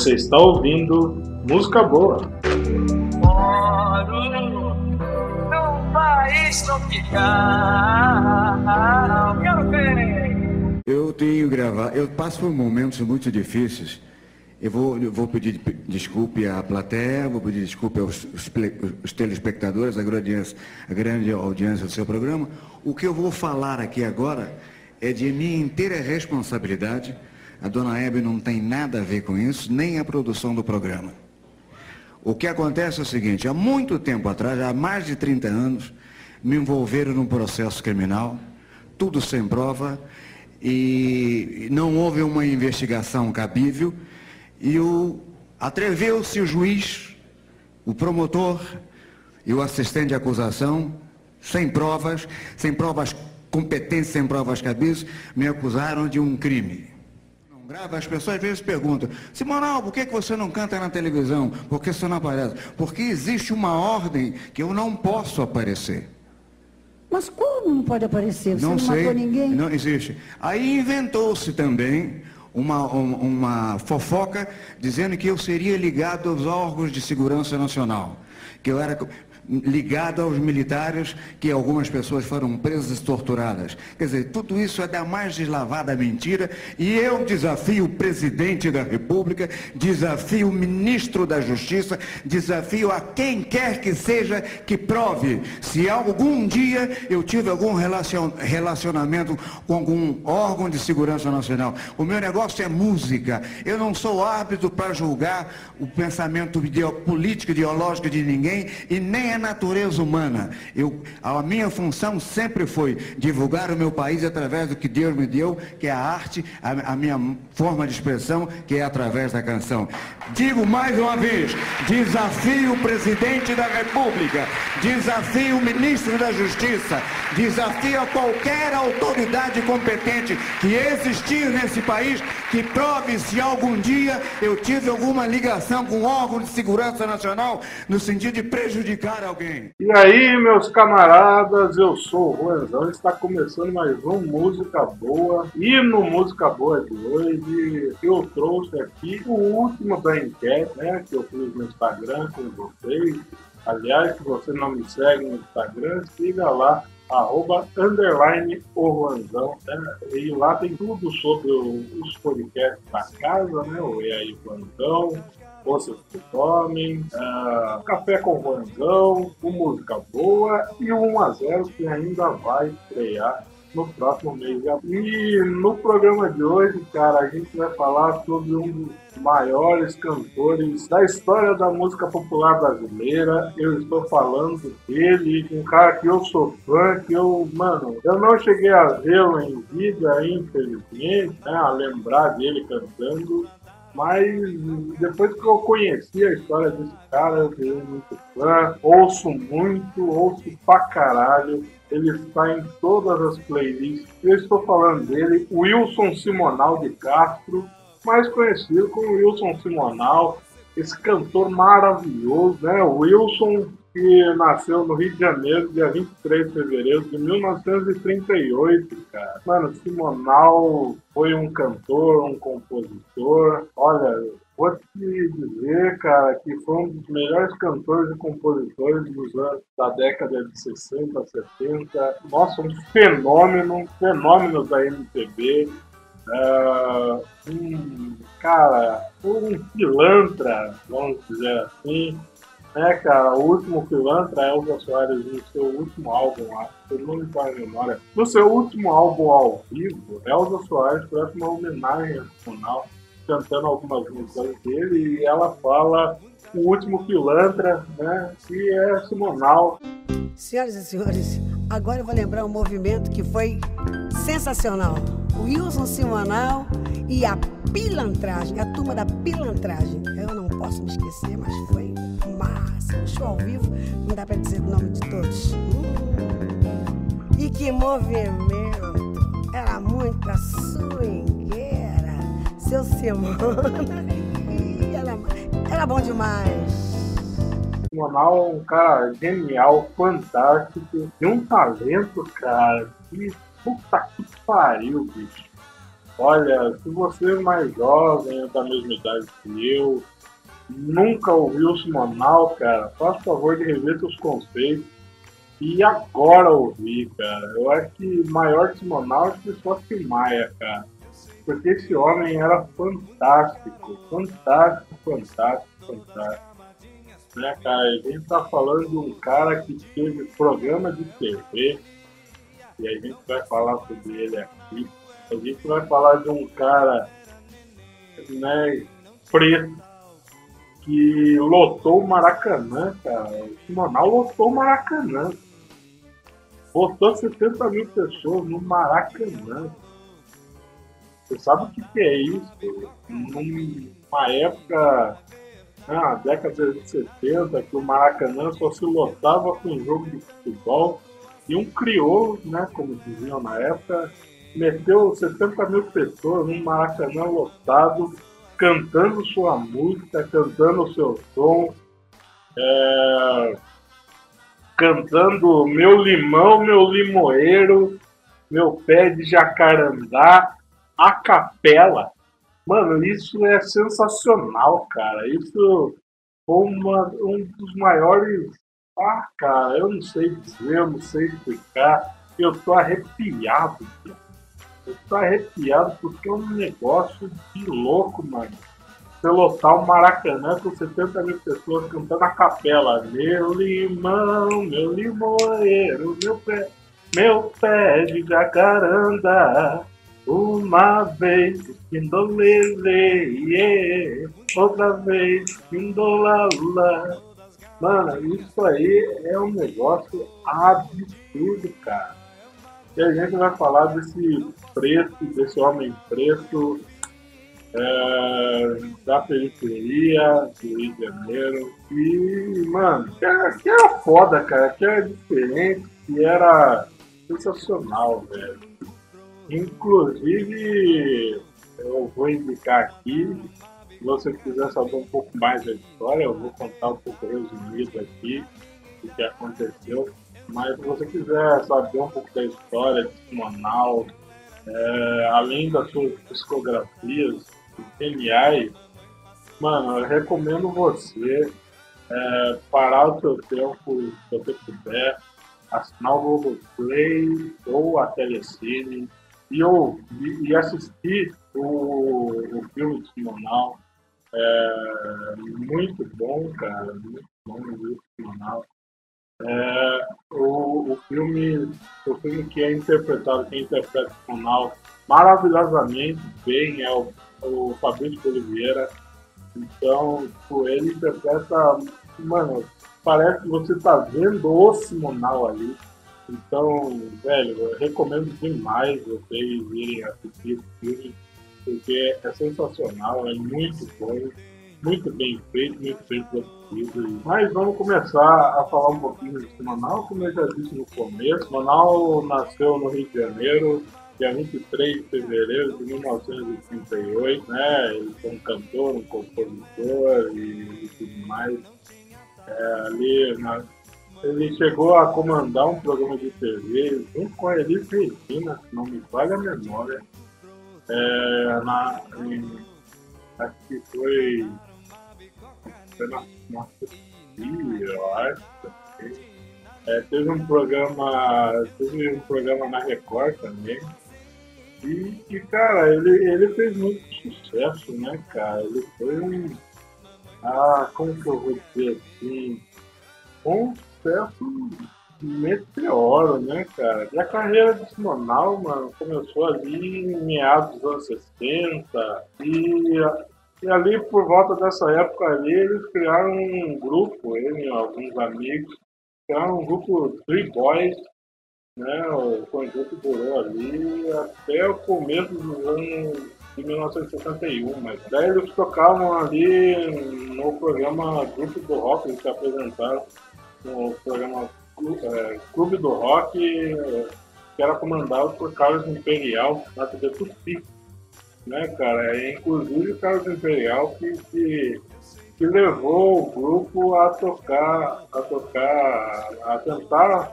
Você está ouvindo música boa. Moro num país tropical. Eu tenho gravado, eu passo por momentos muito difíceis. Eu vou, eu vou pedir desculpe à plateia, vou pedir desculpe aos os, os telespectadores, a grande, audiência, a grande audiência do seu programa. O que eu vou falar aqui agora é de minha inteira responsabilidade. A dona Hebe não tem nada a ver com isso, nem a produção do programa. O que acontece é o seguinte, há muito tempo atrás, há mais de 30 anos, me envolveram num processo criminal, tudo sem prova, e não houve uma investigação cabível, e o atreveu-se o juiz, o promotor e o assistente de acusação, sem provas, sem provas competentes, sem provas cabíveis, me acusaram de um crime grave, as pessoas às vezes perguntam, Simonal, por que, que você não canta na televisão? Por que você não aparece? Porque existe uma ordem que eu não posso aparecer. Mas como não pode aparecer? Você não, não sei, matou ninguém? Não existe. Aí inventou-se também uma, uma fofoca dizendo que eu seria ligado aos órgãos de segurança nacional. Que eu era ligado aos militares, que algumas pessoas foram presas e torturadas. Quer dizer, tudo isso é da mais deslavada mentira, e eu desafio o presidente da República, desafio o ministro da Justiça, desafio a quem quer que seja que prove se algum dia eu tive algum relacionamento com algum órgão de segurança nacional. O meu negócio é música. Eu não sou árbitro para julgar o pensamento político, ideológico de ninguém e nem a natureza humana. Eu, a minha função sempre foi divulgar o meu país através do que Deus me deu, que é a arte, a, a minha forma de expressão, que é através da canção. Digo mais uma vez, desafio o presidente da República, desafio o ministro da Justiça, desafio a qualquer autoridade competente que existir nesse país que prove se algum dia eu tive alguma ligação com órgão de segurança nacional no sentido de prejudicar alguém. E aí, meus camaradas, eu sou o Ruanzão, está começando mais um Música Boa. E no Música Boa de hoje, eu trouxe aqui o último da enquete, né, que eu fiz no Instagram com vocês. Aliás, se você não me segue no Instagram, siga lá arroba underline o né? E lá tem tudo sobre os podcasts da casa, né? O E aí Juanzão, Que Tomem, uh, Café com Juanzão, o Música Boa e o 1x0 que ainda vai estrear no próximo mês. E no programa de hoje, cara, a gente vai falar sobre um dos maiores cantores da história da música popular brasileira. Eu estou falando dele, um cara que eu sou fã, que eu, mano, eu não cheguei a vê-lo em vida, infelizmente, né, a lembrar dele cantando. Mas depois que eu conheci a história desse cara, eu virei muito fã, ouço muito, ouço pra caralho. Ele está em todas as playlists. Eu estou falando dele, Wilson Simonal de Castro, mais conhecido como Wilson Simonal, esse cantor maravilhoso, né? Wilson, que nasceu no Rio de Janeiro, dia 23 de fevereiro de 1938, cara. Mano, Simonal foi um cantor, um compositor. Olha, vou te dizer, cara, que foi um dos melhores cantores e compositores dos anos da década de 60, 70. Nossa, um fenômeno, fenômeno da MPB. Uh, um cara, um pilantra, vamos dizer assim. É, cara, o último pilantra, Elza Soares, no seu último álbum, acho que me faz memória. No seu último álbum ao vivo, Elza Soares presta uma homenagem nacional, cantando algumas músicas dele, e ela fala o último pilantra, né, que é Simonal. Senhoras e senhores, agora eu vou lembrar um movimento que foi sensacional. Wilson Simonal e a pilantragem, a turma da pilantragem. Eu não posso me esquecer, mas foi massa. show ao vivo, não dá para dizer o nome de todos. E que movimento! Era muita swingueira. Seu Simona. Era, era bom demais. Simonal é um cara genial, fantástico, tem um talento, cara, que puta que pariu, bicho. Olha, se você é mais jovem, da mesma idade que eu, nunca ouviu o Simonal, cara, faça favor de rever seus conceitos e agora ouvir, cara. Eu acho que maior Simonal é só que Maia, cara. Porque esse homem era fantástico, fantástico, fantástico, fantástico. Né, cara? A gente tá falando de um cara que teve programa de TV, e a gente vai falar sobre ele aqui. A gente vai falar de um cara né, preto que lotou o Maracanã, cara. O Simonal lotou o Maracanã. Botou 70 mil pessoas no Maracanã. Você sabe o que, que é isso? Numa época, né, na década de 70, que o Maracanã só se lotava com jogo de futebol. E um crioulo, né, como diziam na época, meteu 70 mil pessoas num Maracanã lotado, cantando sua música, cantando o seu som, é, cantando Meu Limão, Meu Limoeiro, Meu Pé de Jacarandá, a capela. Mano, isso é sensacional, cara. Isso foi uma, um dos maiores. Ah, cara, eu não sei dizer, eu não sei explicar. Eu tô arrepiado, cara. Eu tô arrepiado porque é um negócio de louco, mano. Você lotar o Maracanã com 70 mil pessoas cantando a capela. Meu limão, meu limoeiro, meu pé, meu pé de jacaranda. Uma vez pindolele, yeah. outra vez pindolala. Mano, isso aí é um negócio absurdo, cara. E a gente vai falar desse preto, desse homem preto é, da periferia do Rio de Janeiro. E, mano, que era, que era foda, cara, que era diferente, que era sensacional, velho. Inclusive, eu vou indicar aqui, se você quiser saber um pouco mais da história, eu vou contar um pouco resumido aqui o que aconteceu. Mas se você quiser saber um pouco da história de Simonal, é, além das suas psicografias geniais, mano, eu recomendo você é, parar o seu tempo, se você puder, assinar o Google Play ou a Telecine e, ouvir, e assistir o, o filme de Simonal. É muito bom, cara, muito bom o filme Simonal. É, o, o, filme, o filme que é interpretado, quem interpreta o Simonal maravilhosamente bem é o, o Fabrício Oliveira. Então, ele interpreta, mano, parece que você tá vendo o Simonal ali então, velho, eu recomendo demais vocês irem assistir esse filme, porque é sensacional, é muito bom, muito bem feito, muito bem produzido. Mas vamos começar a falar um pouquinho de Semanal, como eu já disse no começo. Semanal nasceu no Rio de Janeiro, dia 23 de fevereiro de 1938, né? Ele foi um cantor, um compositor e, e tudo mais. É, ali na, ele chegou a comandar um programa de TV junto com a Elis Regina, se não me falha a memória. É, na, em, acho que foi, foi na, na eu acho. É, teve um programa. Teve um programa na Record também. E, e, cara, ele, ele fez muito sucesso, né, cara? Ele foi um. Ah, como que eu vou dizer assim? Um sucesso meteoro, né, cara? E a carreira de Simonal, mano, começou ali em meados dos anos 60 e, e ali por volta dessa época ali eles criaram um grupo, ele e alguns amigos, criaram um grupo Three Boys, né? O conjunto durou ali até o começo dos anos de 1971, mas daí eles tocavam ali no programa Grupo do Rock, eles se apresentaram no programa Clube do Rock, que era comandado por Carlos Imperial na TV Tupi. Né, cara? É, inclusive o Carlos Imperial que, que, que, levou o grupo a tocar, a tocar, a tentar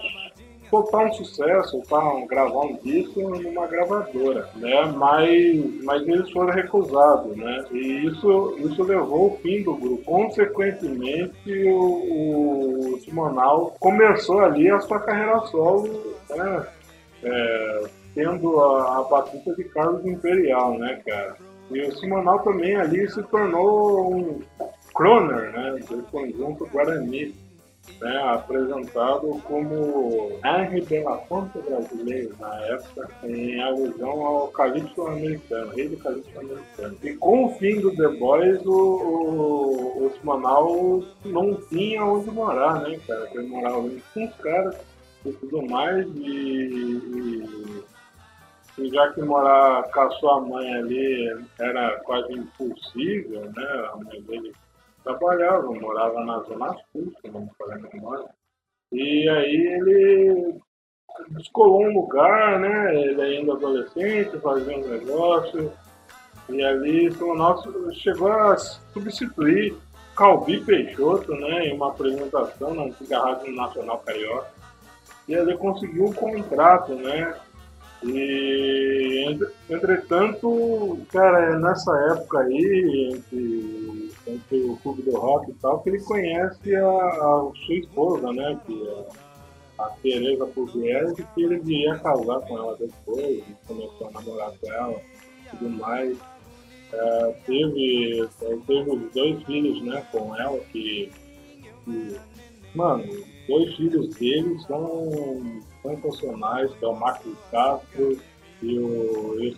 soltar um sucesso, soltar um, gravar um disco numa gravadora, né? Mas, mas eles foram recusados, né? E isso, isso levou ao fim do grupo. Consequentemente, o, o Simonal começou ali a sua carreira solo, né? É, tendo a, a batuta de Carlos Imperial, né, cara? E o Simonal também ali se tornou um croner, né, do conjunto Guarani né, apresentado como Henry Belafonte brasileiro na época, em alusão ao Calipso americano, rei do Calipso americano. E com o fim do The Boys, o, o, o Simonal não tinha onde morar, né, cara? Ele morava com os caras e tudo mais, e, e, e, já que morar com a sua mãe ali era quase impossível, né? A mãe dele trabalhava, morava na Zona Sul, me falha a memória. E aí ele descolou um lugar, né? Ele ainda adolescente, fazia um negócio. E ali o nosso chegou a substituir Calbi Peixoto, né? Em uma apresentação na antiga Rádio Nacional Carioca. E ele conseguiu um contrato, né? E entretanto, cara, nessa época aí, entre o clube do rock e tal, que ele conhece a, a sua esposa, né? Que é a Tereza Pugliese, que ele viria casar com ela depois, começou a namorar com ela e tudo mais. É, teve, teve os dois filhos né, com ela, que, que mano, dois filhos deles são sensacionais, que é o Marcos Castro e o, e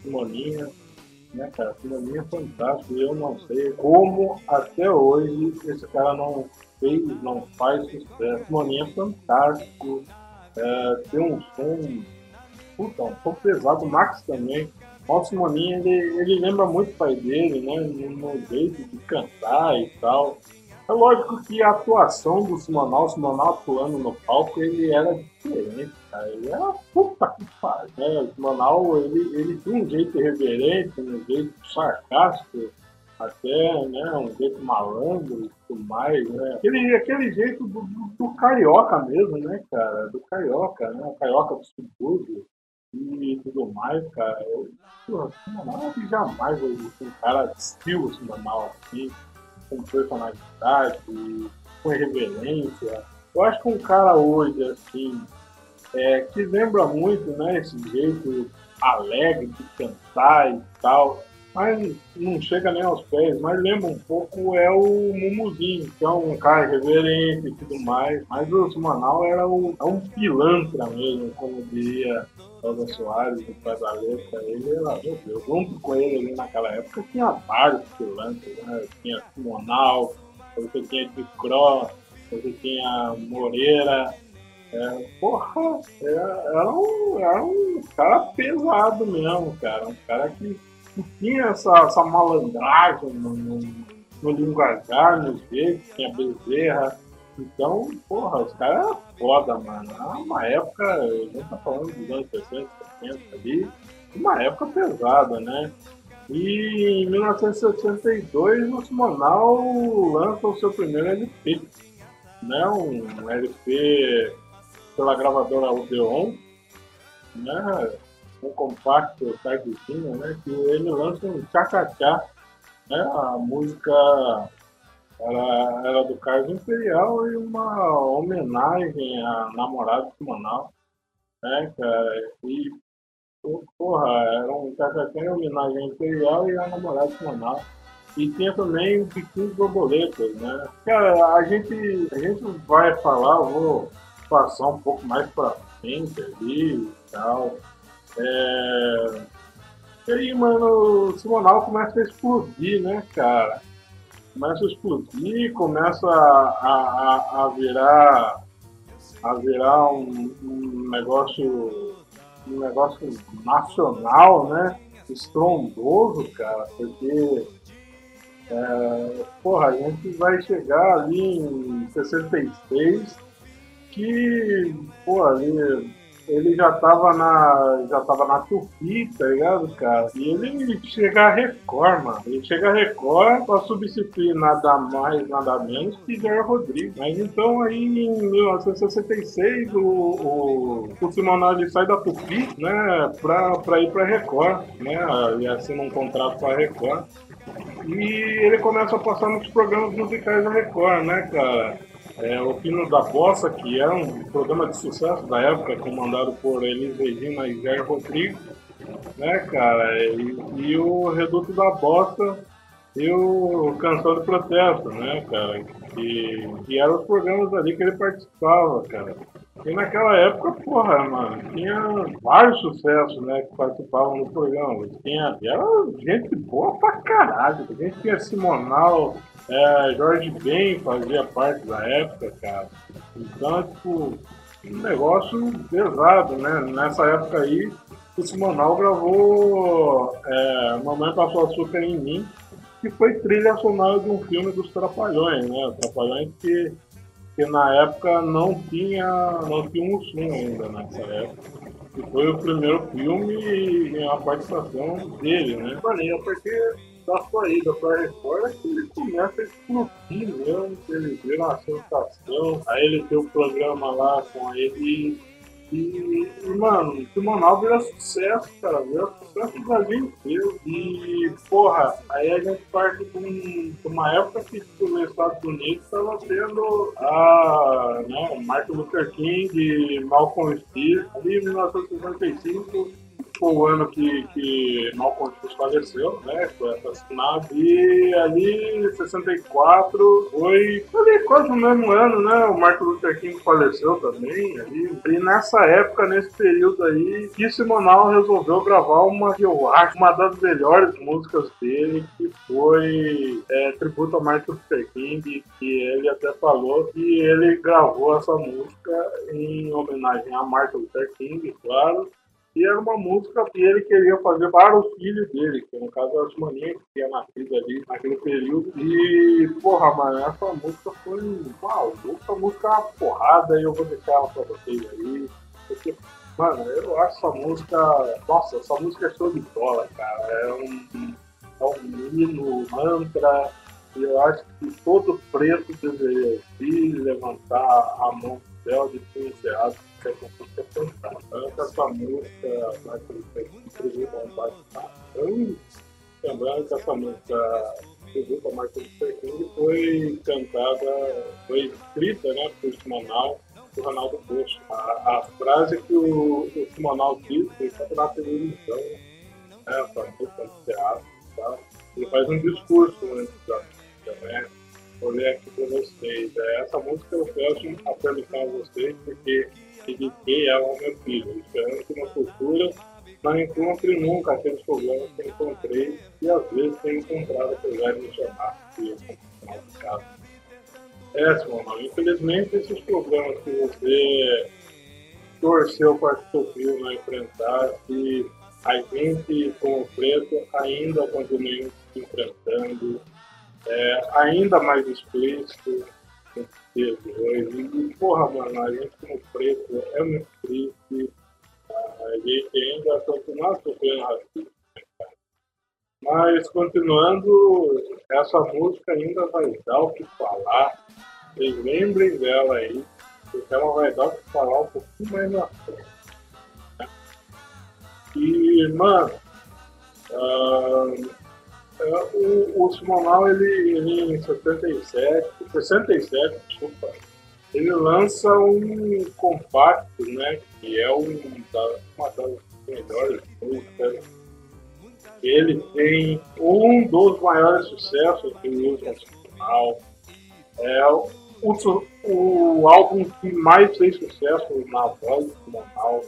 né, cara? Aquilo ali é fantástico eu não sei como até hoje esse cara não fez, não faz sucesso. Moninha é fantástico, é, tem um som, puta, um pesado, o Max também. O Simoninha, ele, ele lembra muito o pai dele, né, no jeito de cantar e tal. É lógico que a atuação do Simonal, o Simonal atuando no palco, ele era diferente, cara. Ele era puta que pariu, né? O Simonal, ele, ele tinha um jeito irreverente, um jeito sarcástico, até, né, um jeito malandro e tudo mais, né? Aquele, aquele jeito do, do, do, carioca mesmo, né, cara? Do carioca, né? O carioca do subúrbio e tudo mais, cara. Eu, porra, Simonal, jamais eu vi um cara estilo Simonal assim com personalidade, com irreverência. Eu acho que um cara hoje, assim, é, que lembra muito, né, esse jeito alegre de cantar e tal, mas não chega nem aos pés, mas lembra um pouco é o Mumuzinho, que é um cara irreverente e tudo mais, mas o Simonal era um, é um pilantra mesmo, como diria Rosa Soares, o pai da letra, ele era, meu Deus, junto com ele ali naquela época tinha vários pilantras, né? Tinha Simonal, você tinha de Cross, você tinha Moreira, é, porra, era, era, um, era um cara pesado mesmo, cara, um cara que, que tinha essa, essa malandragem no, no, no linguajar, no jeito, tinha bezerra, então, porra, os caras eram foda, mano. É uma época, a gente tá falando dos anos 60, 70 ali, uma época pesada, né? E em 1962 o Simonal lança o seu primeiro LP, né? Um LP pela gravadora Odeon, né? Um compacto tardezinho, né? Que ele lança um tchá-tchá, né? A música era, era do Carlos Imperial e uma homenagem à namorada de Manaus, né, cara? E, porra, era um café em homenagem Imperial e à namorada de Manaus. E tinha também pequenos borboletas, né? Cara, a gente, a gente vai falar, vou passar um pouco mais pra frente ali e tal. É... E aí, mano, o Simonal começa a explodir, né, cara? começa a explodir, começa a, a, a virar a virar um, um, negócio um negócio nacional, né? Estrondoso, cara, porque é, porra, a gente vai chegar ali em 66 que, porra, ali ele já tava na. já tava na Tupi, tá ligado, cara? E ele chega a Record, mano. Ele chega a Record pra substituir nada mais, nada menos que Jair Rodrigues. Mas então aí em 1966 o, o, o sai da Tupi, né? Pra, pra ir pra Record, né? E assina um contrato com a Record. E ele começa a passar nos programas musicais da Record, né, cara? É, o Pino da Bossa, que era um programa de sucesso da época, comandado por Elis Regina e Jair Rodrigues, né, cara? E, e, o Reduto da Bossa e o Canção de Protesto, né, cara? Que, que eram os programas ali que ele participava, cara. E naquela época, porra, mano, tinha vários sucessos, né, que participavam do programa. Tinha, era gente boa pra caralho. A gente tinha Simonal, é, Jorge Ben fazia parte da época, cara. Então, tipo, um negócio pesado, né? Nessa época aí, o Simonal gravou é, Mamãe Passou Açúcar em Mim, que foi trilha sonora de um filme dos Trapalhões, né? Trapalhões que, que na época não tinha, não tinha um som ainda nessa época. E foi o primeiro filme e a participação dele, né? Maneiro, porque da sua ida pra Record é que ele começa a explodir mesmo, ele vira uma sensação, aí ele tem o programa lá com ele e, mano, Simonal vira sucesso, cara, vira sucesso do Brasil inteiro. E, porra, aí a gente parte de, um, uma época que os Estados Unidos estava tendo a, né, Martin Luther King, Malcolm X, ali em 1965 foi o ano que, que Malcolm X faleceu, né? Foi assassinado. E ali, em 64, foi ali quase no mesmo ano, né? O Martin Luther King faleceu também. Ali. E nessa época, nesse período aí, que Simonal resolveu gravar uma que eu acho uma das melhores músicas dele, que foi é, tributo a Martin Luther King, que ele até falou que ele gravou essa música em homenagem a Martin Luther King, claro, e era uma música que ele queria fazer para o filho dele, que no caso era o Maninha, que tinha nascido ali naquele período. E, porra, mano, essa música foi uma essa música é uma porrada e eu vou deixar ela pra vocês aí. Porque, mano, eu acho essa música. Nossa, essa música é show de bola, cara. É um, é um hino, mantra. E eu acho que todo preto deveria vir levantar a mão do céu de ser encerrado que música cantada. Tanto essa música vai a bate lembrando que essa música tributo a Martin Luther King foi cantada, foi escrita né, por Simonal do Ronaldo Poço. A, a, frase que o, o Simonal disse foi cantada na televisão, né, essa música no teatro. Ele faz um discurso antes da música, né? Ler aqui para vocês. É, essa música eu peço a perguntar a vocês, porque dediquei ela ao meu filho, esperando que uma cultura não encontre nunca aqueles problemas que encontrei e às vezes tenho encontrado apesar de me chamar de complicado. É, Simão, infelizmente esses problemas que você torceu para que seu filho não enfrentasse, a gente, como preto, ainda continua enfrentando, é, ainda mais explícito, e, porra, mano, a gente como preto é muito triste. A gente ainda continua sofrendo racismo. Né, Mas, continuando, essa música ainda vai dar o que falar. Vocês lembrem dela aí, porque ela vai dar o que falar um pouquinho mais na frente. Né? E, mano, uh, o, o Simonal, ele, em 77, 67, desculpa, ele lança um compacto, né, que é um, uma das melhores músicas. Ele tem um dos maiores sucessos do Wilson Simonal. É o, o álbum que mais fez sucesso na voz do Simonal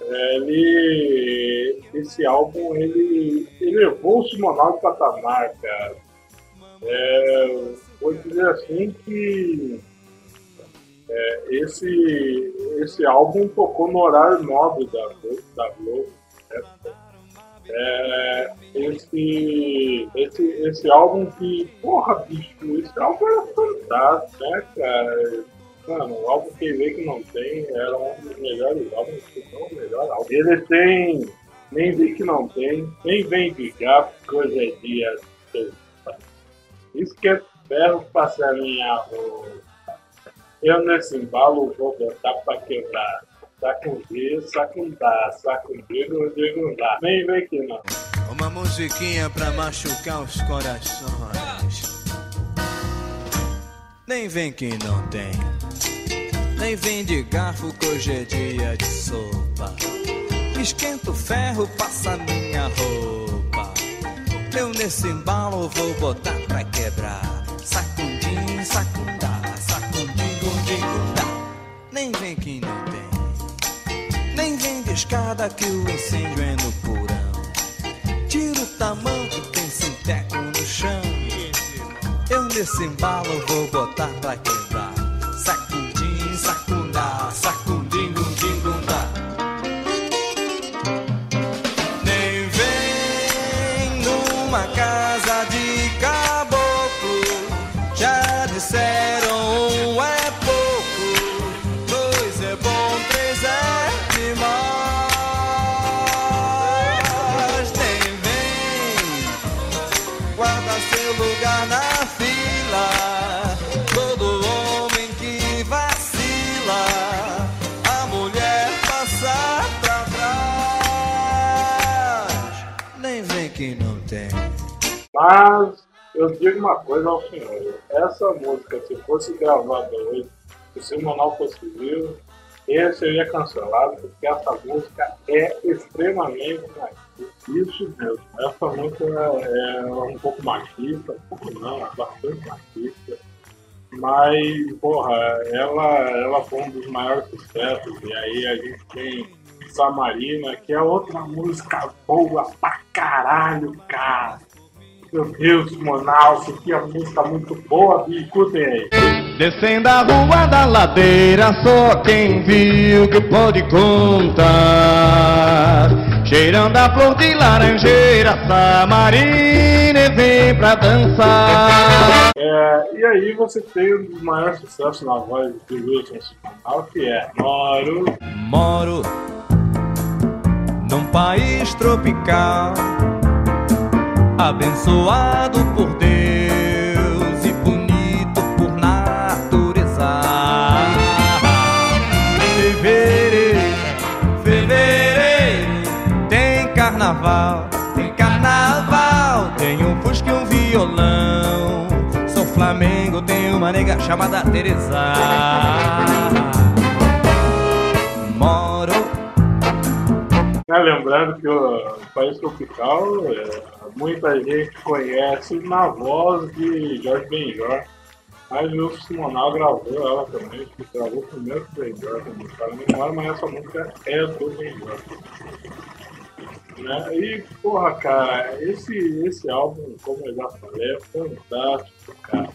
ele, esse álbum ele, ele levou o Simonal de patamar, cara. É, vou dizer assim que é, esse, esse álbum tocou no horário nobre da. Da Globo né? é, esse, esse, esse álbum que, porra, bicho, esse álbum era fantástico, né, cara? Mano, o álbum que vê que não tem era um dos melhores álbuns, se não o melhor álbum. Ele tem nem vi que não tem, nem vem de gato, coisa é dia. Isso que é ferro passar minha roupa. Eu nesse embalo vou botar pra quebrar. Sacundir, sacundar, sacudir, não digo dá. Nem vem que não. Uma musiquinha pra machucar os corações. Nem vem que não tem. Nem vem de garfo que hoje é dia de sopa. Esquenta o ferro, passa minha roupa. Eu nesse embalo vou botar pra quebrar. Sacundim, sacundá, sacundim, gundim, gundá. Nem vem que não tem. Nem vem de escada que o incêndio é no porão. Tira o tamanho, tem sinteco no chão. Eu nesse embalo vou botar pra quebrar. Mas eu digo uma coisa ao senhor. Essa música, se fosse gravada hoje, se o semanal fosse vivo, esse seria cancelado, porque essa música é extremamente machista. Isso mesmo. Essa música é um pouco machista, um pouco não, é bastante machista. Mas, porra, ela, ela foi um dos maiores sucessos. E aí a gente tem Samarina, que é outra música boa pra caralho, cara. Meu Deus, Monalvo, que é música muito boa, bicho. Escutem aí. Descendo a rua da ladeira, só quem viu que pode contar. Cheirando a flor de laranjeira, Samarina vem pra dançar. É, e aí você tem um dos maiores sucessos na voz do Wilson Simonal, que é Moro. Moro num país tropical, abençoado por Deus e bonito por natureza. Fevereiro, fevereiro, tem carnaval, tem carnaval, tem um fusca e um violão. Sou Flamengo, tem uma nega chamada Teresa. Moro Né, lembrando que o País Tropical, é, muita gente conhece na voz de Jorge Benjor. Mas o Simonal gravou ela também, que gravou primeiro com o Benjor também. Para mim, não mas essa música é do Benjor. Né? E, porra, cara, esse, esse álbum, como eu já falei, é fantástico, cara.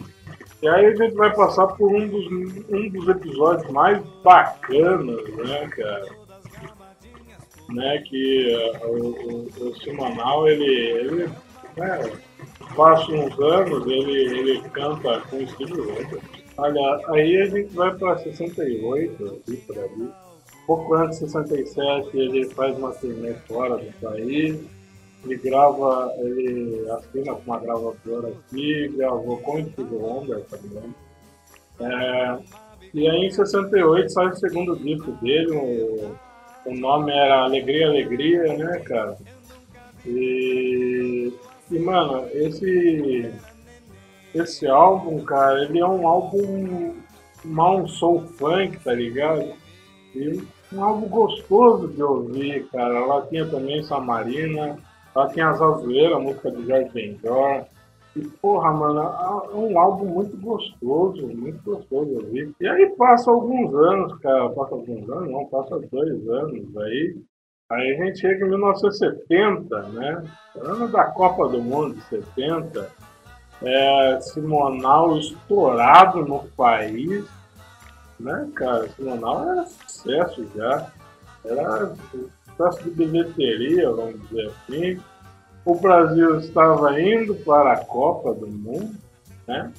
E aí a gente vai passar por um dos, um dos episódios mais bacanas, né, cara? Né, que uh, o, o, o Simonal, ele, ele né, passa uns anos, ele, ele canta com o Steve Wonder. Olha, aí a gente vai para 68, aqui por ali. Pouco antes de 67, ele faz uma turnê fora do país. Ele grava, ele assina com uma gravadora aqui, gravou com o Steve Wonder também. É, e aí em 68 sai o segundo disco dele, o, o nome era Alegria, Alegria, né, cara? E, e mano, esse, esse álbum, cara, ele é um álbum mal soul funk, tá ligado? E um álbum gostoso de ouvir, cara. Lá tinha também Samarina, lá tinha as Azueiras, a música de Jorge Benjor. E porra, mano, é um álbum muito gostoso, muito gostoso de ouvir. E aí passa alguns anos, cara, passa alguns anos, não, passa dois anos aí. Aí a gente chega em 1970, né? Ano da Copa do Mundo de 70. É, Simonal estourado no país, né, cara? Simonal era sucesso já. Era sucesso de bilheteria, vamos dizer assim. O Brasil estava indo para a Copa do Mundo, né?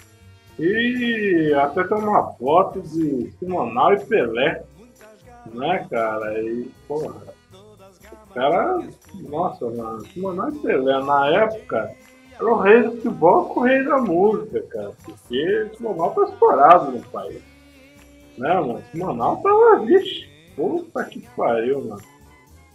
E até tem uma foto de Simonal e Pelé, né, cara? E, porra, o cara, nossa, mano, Simonal e Pelé, na época, era o rei do futebol com o rei da música, cara. Porque Simonal tá estourado no país. Né, mano? Simonal tava, vixe, puta que pariu, mano.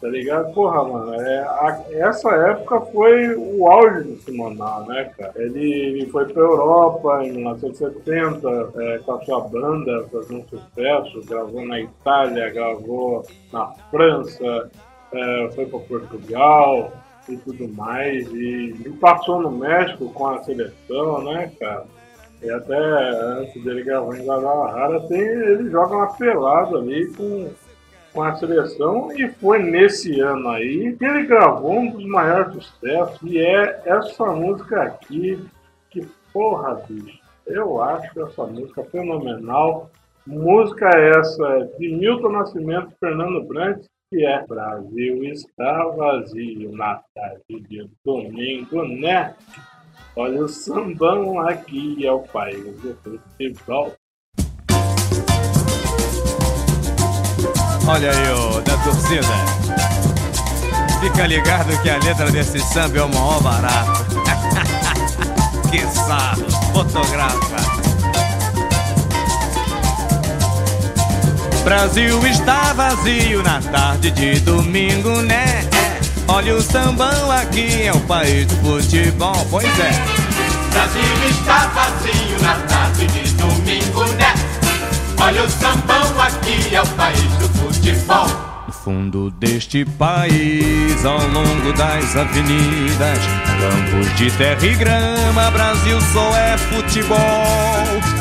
Tá ligado? Porra, mano, é, a, essa época foi o auge do Simonal, né, cara? Ele, ele foi pra Europa em 1970 é, com a sua banda fazendo sucesso, gravou na Itália, gravou na França, é, foi pra Portugal e tudo mais. E, e passou no México com a seleção, né, cara? E até antes dele gravar em Guadalajara, tem, ele joga uma pelada ali com com a seleção e foi nesse ano aí que ele gravou um dos maiores sucessos e é essa música aqui que porra bicho eu acho essa música fenomenal. Música essa de Milton Nascimento Fernando Brandt que é Brasil está vazio na tarde de domingo né? Olha o sambão aqui é o país do futebol Olha aí o da torcida. Fica ligado que a letra desse samba é o maior barato. que sarro, fotografa. Brasil está vazio na tarde de domingo, né? Olha o sambão aqui, é o país do futebol, pois é. Brasil está vazio na tarde de domingo, né? Olha o sambão aqui, é o país do futebol. No fundo deste país, ao longo das avenidas, campos de terra e grama, Brasil só é futebol.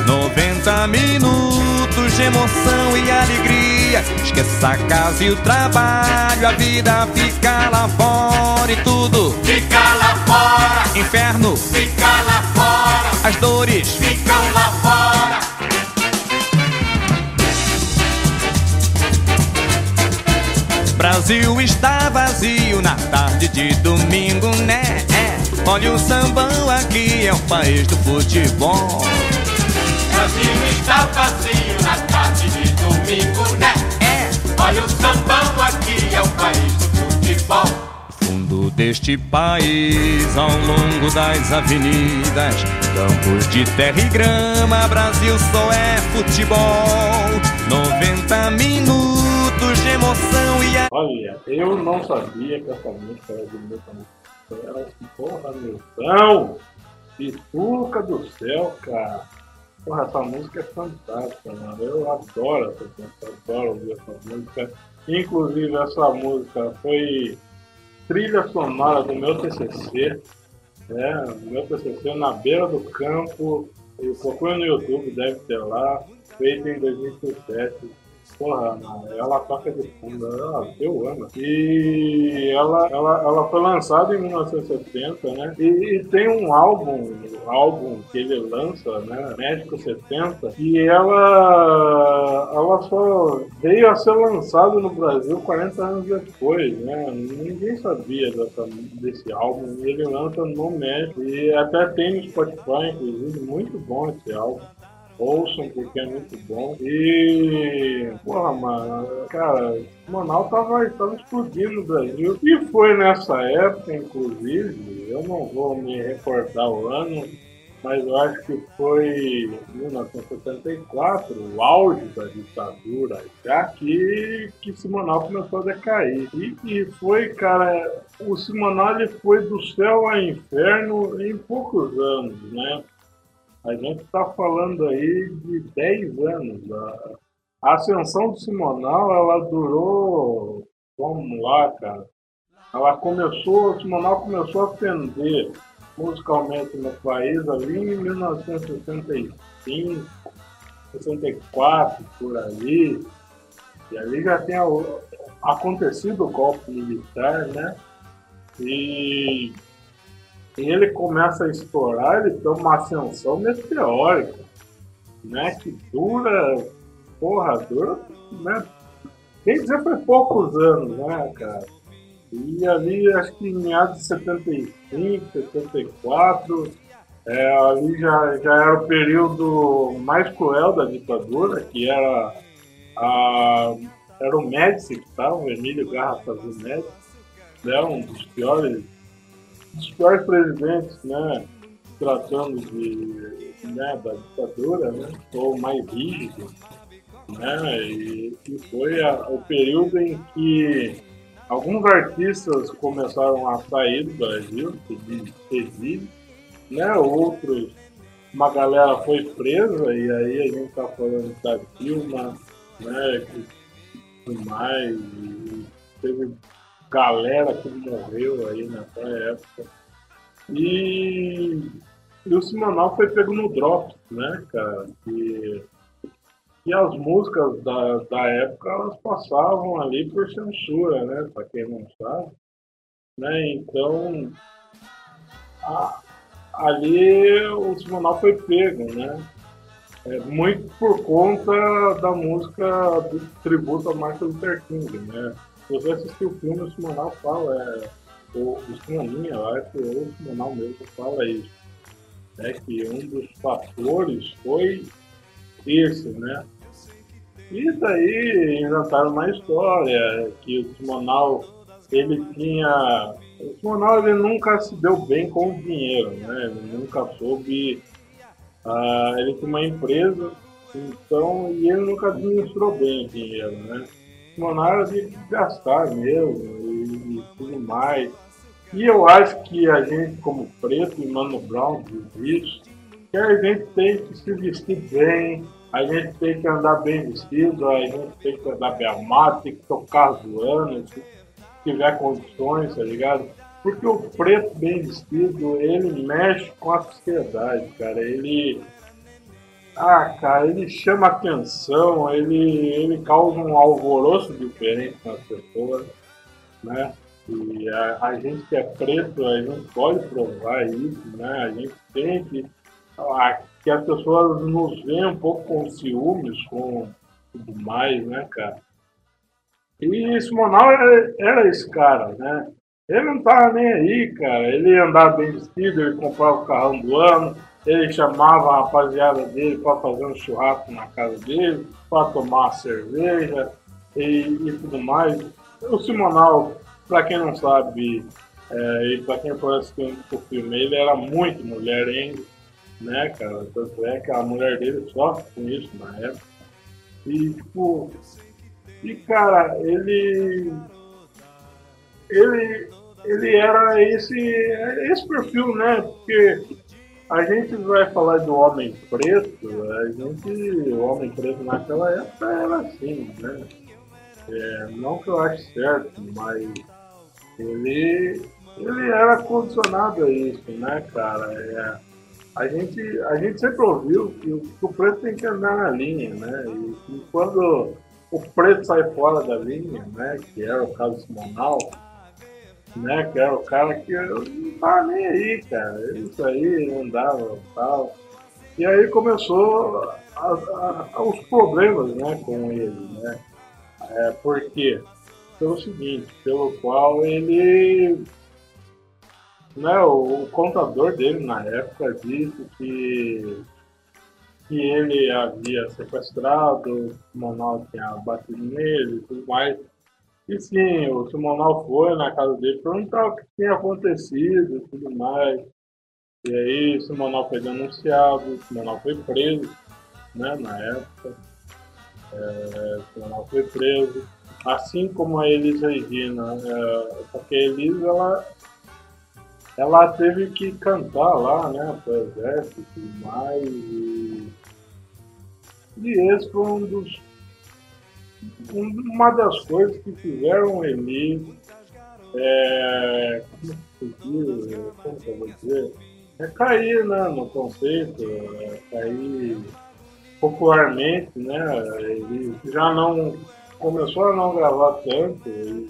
90 minutos de emoção e alegria. Esqueça a casa e o trabalho, a vida fica lá fora e tudo fica lá fora. Inferno fica lá fora. As dores ficam lá fora. Brasil está vazio na tarde de domingo, né? É. Olha o sambão aqui, é o país do futebol. Brasil está vazio na tarde de domingo, né? É. Olha o sambão aqui, é o país do futebol fundo deste país, ao longo das avenidas, campos de terra e grama, Brasil só é futebol. 90 minutos emoção e a... Olha, eu não sabia que essa música era de Milton Era assim, porra, Milton! Pituca do céu, cara! Porra, essa música é fantástica, mano. Eu adoro essa música, adoro ouvir essa música. Inclusive, essa música foi trilha sonora do meu TCC, né? meu TCC na beira do campo, procura no YouTube, deve ter lá, feito em 2017 porra, ela toca de fundo, ela, amo. E ela, ela, ela foi lançada em 1970, né? E, e, tem um álbum, um álbum que ele lança, né? México 70, e ela, ela só veio a ser lançada no Brasil 40 anos depois, né? Ninguém sabia dessa, desse álbum. Ele lança no México e até tem no Spotify, inclusive, muito bom esse álbum ouçam porque é muito bom. E, porra, mano, cara, Manaus tava, tava explodindo no Brasil. E foi nessa época, inclusive, eu não vou me recordar o ano, mas eu acho que foi 1974, o auge da ditadura, já que, que Simonal começou a decair. E, e foi, cara, o Simonal foi do céu ao inferno em poucos anos, né? A gente está falando aí de 10 anos. A ascensão do Simonal, ela durou, vamos lá, cara. Ela começou, o Simonal começou a atender musicalmente no país ali em 1965, 64, por ali. E ali já tinha acontecido o golpe militar, né? E ele começa a estourar, ele tem uma ascensão meteórica, né? Que dura, porra, dura, né? Quem dizer foi poucos anos, né, cara? E ali, acho que em meados de 75, 74, É, ali já, já era o período mais cruel da ditadura, que era, a, era o Médici que estava, o Emílio Garrafa Médici, né, um dos piores, dos piores presidentes, né, tratando de, né, da ditadura, né, ou mais rígido, né, e, e foi a, o período em que alguns artistas começaram a sair do Brasil, pedir exílio, né, outros, uma galera foi presa, e aí a gente está falando da Dilma, né, e tudo mais, e teve galera que morreu aí nessa época. E, e o Simonal foi pego no drop, né, cara? E, e as músicas da, da época elas passavam ali por censura, né? Para quem não sabe. Né? Então a, ali o Simonal foi pego, né? É, muito por conta da música do tributo a Martin Luther King, né? Se você assistir o filme, o Simonal fala, é, o, o Simoninha, eu acho, ou o Simonal mesmo fala isso, né? Que um dos fatores foi esse, né? E daí inventaram uma história que o Simonal, ele tinha... O Simonal, ele nunca se deu bem com o dinheiro, né? Ele nunca soube... Uh, ele tinha uma empresa, então, e ele nunca administrou bem o dinheiro, né? Simonal de gastar mesmo e, e tudo mais. E eu acho que a gente, como preto e Mano Brown, diz isso, que a gente tem que se vestir bem, a gente tem que andar bem vestido, a gente tem que andar bem armado, tem que tocar zoando, se tiver condições, tá ligado? Porque o preto bem vestido, ele mexe com a sociedade, cara. Ele. Ah, cara, ele chama atenção, ele, ele causa um alvoroço diferente nas pessoas, né? E a, a gente que é preto, a gente pode provar isso, né? A gente tem que. A, que as pessoas nos veem um pouco com ciúmes, com tudo mais, né, cara? E esse Monal era, era esse cara, né? Ele não tava nem aí, cara. Ele andava bem vestido, ele comprava o carrão do ano, ele chamava a rapaziada dele para fazer um churrasco na casa dele, para tomar cerveja e, e, tudo mais. O Simonal, para quem não sabe, é, e para quem conhece o filme, ele era muito mulherengo né, cara? Tanto é que a mulher dele sofre com isso na época. E, tipo, e, cara, ele. Ele, ele era esse, esse perfil, né? Porque a gente vai falar do homem preto, a gente, o homem preto naquela época era assim, né? É, não que eu ache certo, mas ele, ele era condicionado a isso, né, cara? É, a gente, a gente sempre ouviu que o, que o preto tem que andar na linha, né? E, e, quando o preto sai fora da linha, né? Que era o caso Simonal, né? Que era o cara que não tava nem aí, cara. Isso aí andava e tal. E aí começou a, a, a, os problemas né, com ele, né? É, por quê? Pelo seguinte, pelo qual ele né, o, o, contador dele na época disse que, que ele havia sequestrado, o Simonal tinha batido nele e tudo mais. E sim, o Simonal foi na casa dele perguntar o que tinha acontecido e tudo mais. E aí o Simonal foi denunciado, o Simonal foi preso, né, na época. É, o Simonal foi preso. Assim como a Elisa Regina, é, porque a Elisa ela ela teve que cantar lá, né, pro exército e tudo mais. E, e esse foi um dos. Uma das coisas que fizeram ele. É, como dizer? É cair né, no conceito, é cair popularmente, né? Ele já não começou a não gravar tanto. E,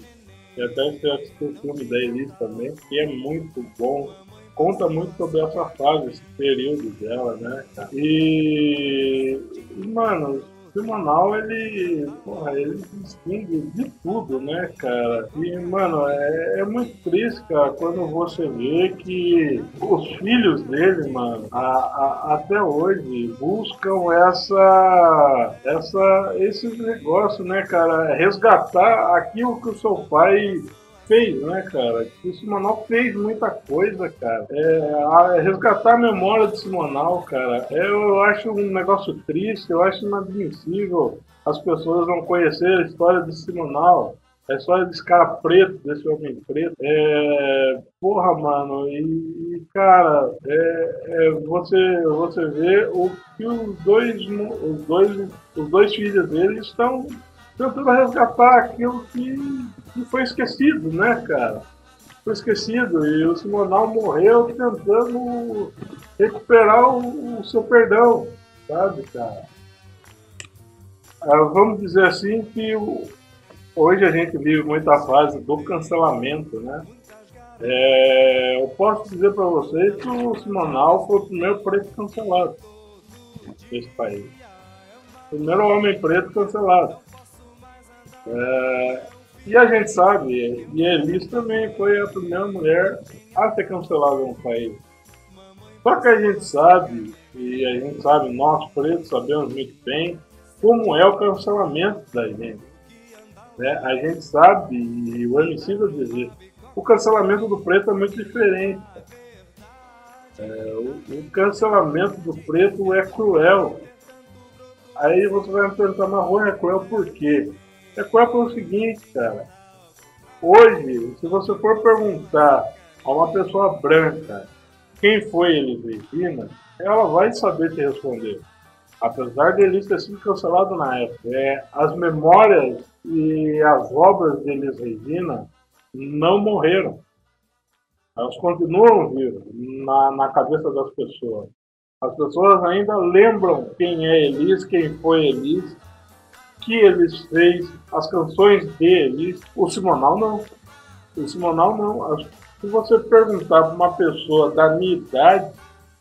até você assistiu o filme da Elise também, que é muito bom. Conta muito sobre essa fase, esse período dela, né? E, mano, Simonal, ele, porra, ele distingue de tudo, né, cara? E, mano, é, é, muito triste, cara, quando você vê que os filhos dele, mano, a, a, até hoje buscam essa, essa, esse negócio, né, cara? Resgatar aquilo que o seu pai fez, né, cara? O Simonal fez muita coisa, cara. É, a, resgatar a memória do Simonal, cara, é, eu acho um negócio triste, eu acho inadmissível as pessoas não conhecer a história do Simonal. A história desse cara preto, desse homem preto. É, porra, mano, e, cara, é, é, você, você vê o que os dois, os dois, os dois filhos dele estão tentando resgatar aquilo que, que foi esquecido, né, cara? Foi esquecido. E o Simonal morreu tentando recuperar o, o seu perdão, sabe, cara? Ah, vamos dizer assim que o, hoje a gente vive muita fase do cancelamento, né? É, eu posso dizer para vocês que o Simonal foi o primeiro preto cancelado nesse país. Primeiro homem preto cancelado. É, e a gente sabe, e Elis também foi a primeira mulher a ser cancelada no país. Só que a gente sabe, e a gente sabe, nós pretos sabemos muito bem, como é o cancelamento da gente. Né? A gente sabe, e o MC vai dizer, o cancelamento do preto é muito diferente. É, o, o, cancelamento do preto é cruel. Aí você vai me perguntar, mas é cruel por quê? É qual o seguinte, cara. Hoje, se você for perguntar a uma pessoa branca quem foi Elis Regina, ela vai saber te responder. Apesar de Elis ter sido cancelado na época, é, as memórias e as obras de Elis Regina não morreram. Elas continuam vivas na, na cabeça das pessoas. As pessoas ainda lembram quem é Elis, quem foi Elis, que eles fez, as canções deles, o Simonal não. O Simonal não. Se você perguntar para uma pessoa da minha idade,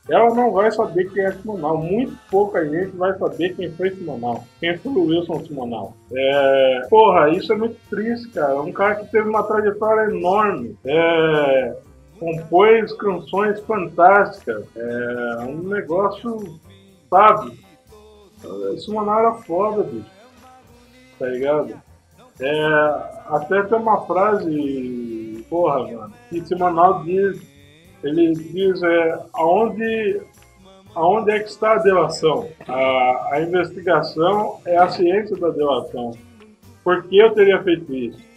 ela não vai saber quem é Simonal. Muito pouca gente vai saber quem foi Simonal. Quem foi o Wilson Simonal. É... Porra, isso é muito triste, cara. Um cara que teve uma trajetória enorme. É... Compôs canções fantásticas. É um negócio, sabe? Simonal era foda, bicho tá ligado? É, até tem uma frase, porra, mano, que Simonal diz, ele diz é, aonde, aonde é que está a delação? A, a investigação é a ciência da delação. Por que eu teria feito isso?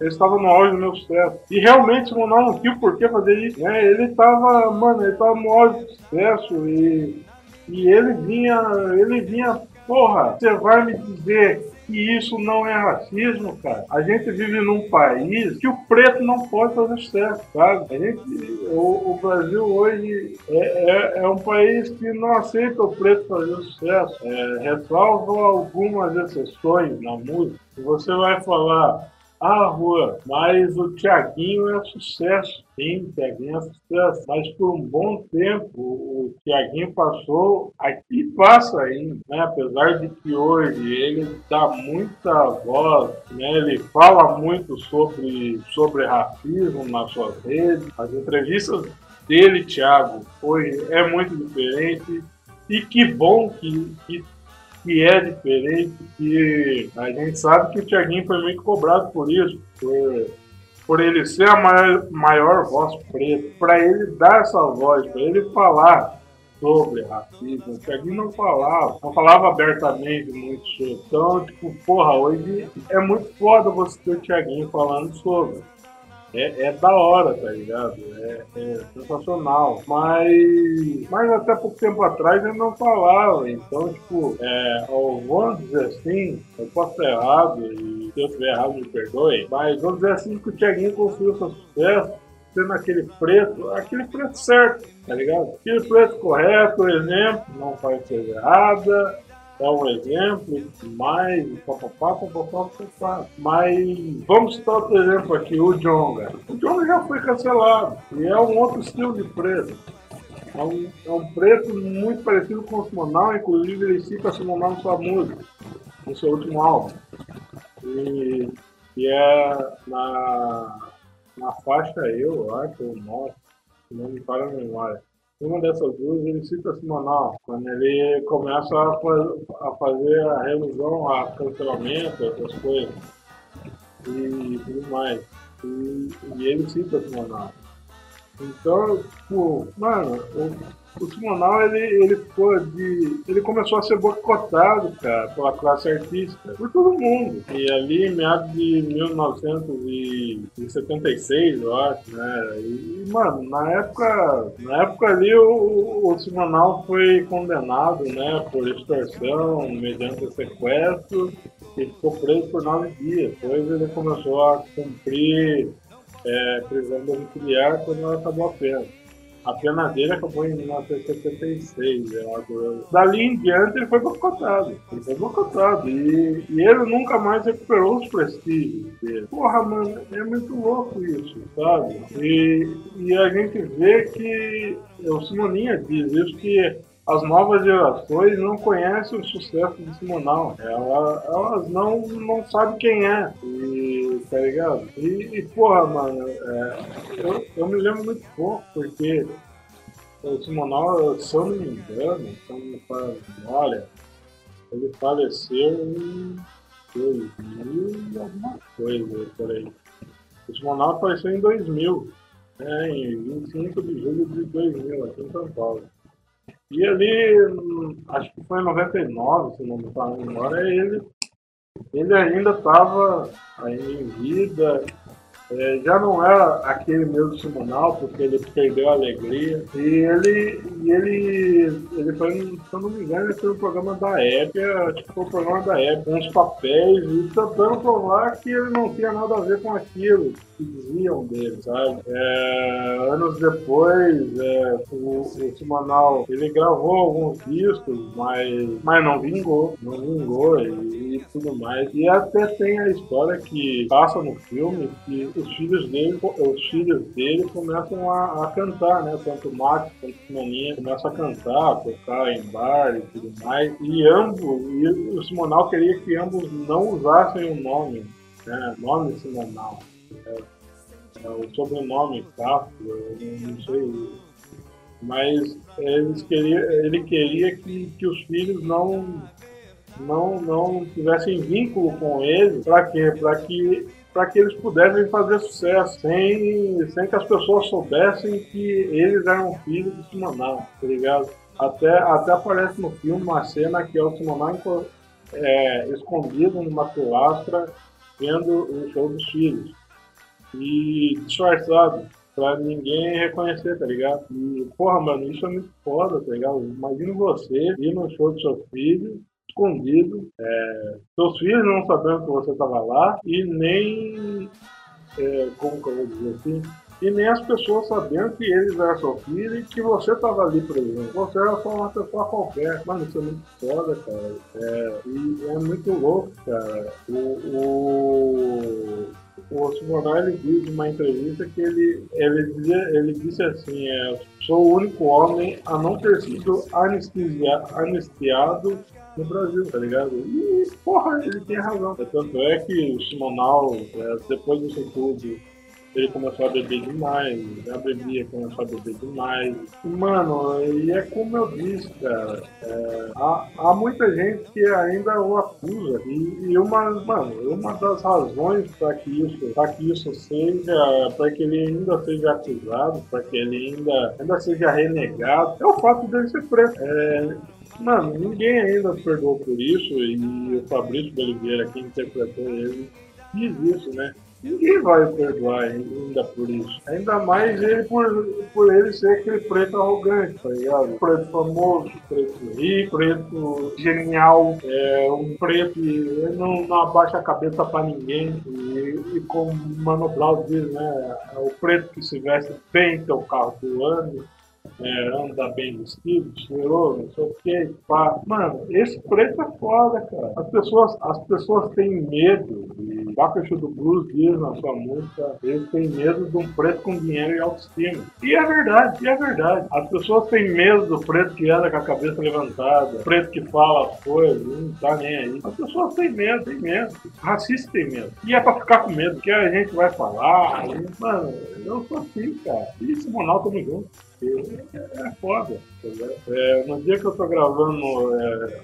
Ele estava no auge do meu sucesso. E realmente Simonal não tinha por que fazer isso. Né? Ele estava, mano, ele estava no auge do sucesso e, e ele vinha, ele vinha, porra, você vai me dizer que isso não é racismo, cara. A gente vive num país que o preto não pode fazer sucesso, sabe? A gente, o, o Brasil hoje é, é, é, um país que não aceita o preto fazer sucesso. É, ressalva algumas exceções na música. Você vai falar ah, rua, mas o Tiaguinho é sucesso. Sim, o Tiaguinho é sucesso. Mas por um bom tempo o Tiaguinho passou aqui passa ainda, né? Apesar de que hoje ele dá muita voz, né? Ele fala muito sobre, sobre racismo nas suas redes. As entrevistas dele, Thiago, hoje é muito diferente. E que bom que, que que é diferente, que a gente sabe que o Thiaguinho foi muito cobrado por isso, por, por ele ser a maior, maior voz preta, para ele dar essa voz, para ele falar sobre racismo. O Thiaguinho não falava, não falava abertamente muito sobre. Então, tipo, porra, hoje é muito foda você ter o Thiaguinho falando sobre é, é da hora, tá ligado? É, é, sensacional. Mas, mas até pouco tempo atrás ele não falava. Então, tipo, é, vamos dizer assim, eu posso estar errado e se eu estiver errado me perdoe, mas vamos dizer assim que o Thiaguinho construiu seu sucesso sendo aquele preto, aquele preto certo, tá ligado? Aquele preto correto, exemplo, não faz coisa errada, é um exemplo, mais papapá, papapá, papapá. Mas vamos citar outro exemplo aqui, o Jonga. O Jonga já foi cancelado e é um outro estilo de preto. É um, é um preto muito parecido com o Simonal, inclusive ele cita Simonal na sua música. no seu último álbum. E, e é na, na faixa Eu, acho, ou Nossa, não me falha a memória. Uma dessas duas ele cita Simonal, quando ele começa a, a fazer a revisão, a cancelamento, essas coisas e tudo mais. E, e ele cita Simonal. Então, tipo, mano, o, o Simonal, ele, ele ficou de. Ele começou a ser boicotado, cara, pela classe artística, por todo mundo. E ali, em meados de 1976, eu acho, né? E, mano, na época, na época ali, o, o Simonal foi condenado, né, por extorsão, mediante sequestro, e ficou preso por nove dias. Depois ele começou a cumprir é, prisão domiciliar quando ela acabou a pena. A pena dele acabou em 1976. É Dali em diante ele foi boicotado. Ele foi boicotado. E, e ele nunca mais recuperou os prestígios dele. Porra, mano, é muito louco isso, sabe? E, e a gente vê que o Simoninha diz isso que as novas gerações não conhecem o sucesso de Simonal. Elas, elas não, não sabem quem é. E, tá ligado? E, e porra, mano, é, eu, eu me lembro muito pouco, porque o Simonal, se eu não me engano, então me faz olha, ele faleceu em 2000 e alguma coisa por aí. O Simonal apareceu em 2000, né, em 25 de julho de 2000, aqui em São Paulo. E ali, acho que foi em 99, se não me falar agora, ele, ele ainda estava em vida, é, já não era aquele mesmo Simonal, porque ele perdeu a alegria. E ele, e ele, ele foi, se eu não me engano, ele foi um programa da época, que foi um programa da época, uns papéis, e tentando provar que ele não tinha nada a ver com aquilo que diziam dele, sabe? É, anos depois, é, o, o Simonal, ele gravou alguns discos, mas, mas não vingou, não vingou e, e tudo mais. E até tem a história que passa no filme que os filhos dele, os filhos dele começam a, a cantar, né? Tanto o Max quanto o Simoninha começam a cantar, tocar em bar e tudo mais. E ambos, e o Simonal queria que ambos não usassem o nome, né? Nome Simonal. É, é, o sobrenome Castro, eu não, não sei. Mas eles queria, ele queria que, que os filhos não não, não tivessem vínculo com ele, para quê? Para que para que eles pudessem fazer sucesso, sem, sem que as pessoas soubessem que eles eram filhos de Simonal, tá ligado? Até, até aparece no filme uma cena que é o Simonal é, escondido numa pilastra vendo o show dos filhos. E disfarçado, pra ninguém reconhecer, tá ligado? E, porra, mano, isso é muito foda, tá ligado? Imagina você ir no show do seu filho escondido, é, seus filhos não sabendo que você estava lá e nem, é, como que eu vou dizer assim, e nem as pessoas sabendo que eles eram seu filho e que você estava ali presente. Você era só uma pessoa qualquer. Mano, isso é muito foda, cara. É, e é muito louco, cara. O, o, o Simonar ele diz numa entrevista que ele, ele, dizia, ele disse assim: é, sou o único homem a não ter sido anestesia, anistiado no Brasil, tá ligado? E, porra, ele tem razão. Tanto é que o Simonal, é, depois disso tudo, ele começou a beber demais, já bebia, começou a beber demais. Mano, e é como eu disse, cara, é, há, há, muita gente que ainda o acusa. E, e, uma, mano, uma das razões para que isso, para que isso seja, para que ele ainda seja acusado, para que ele ainda, ainda seja renegado, é o fato dele ser preto. É, Mano, ninguém ainda perdoou por isso e o Fabrício Oliveira, que interpretou ele, diz isso, né? Ninguém vai perdoar ainda por isso. Ainda mais ele por, por ele ser aquele preto arrogante, tá ligado? Preto famoso, preto rico, preto genial, é, um preto que não, não abaixa a cabeça pra ninguém. E, e como Mano Brown diz, né? É o preto que se veste bem, que é o carro do ano é, anda bem vestido, cheiroso, não sei o que, pá. Mano, esse preto é foda, cara. As pessoas, as pessoas têm medo de o Bacachu do Blues diz na sua música, ele tem medo de um preto com dinheiro e autoestima. E é verdade, e é verdade. As pessoas têm medo do preto que anda com a cabeça levantada, preto que fala as coisas, não tá nem aí. As pessoas têm medo, têm medo. Racista tem medo. E é pra ficar com medo, que a gente vai falar. Mano, eu sou assim, cara. E Monal tamo junto. É, é foda. É, no dia que eu tô gravando é,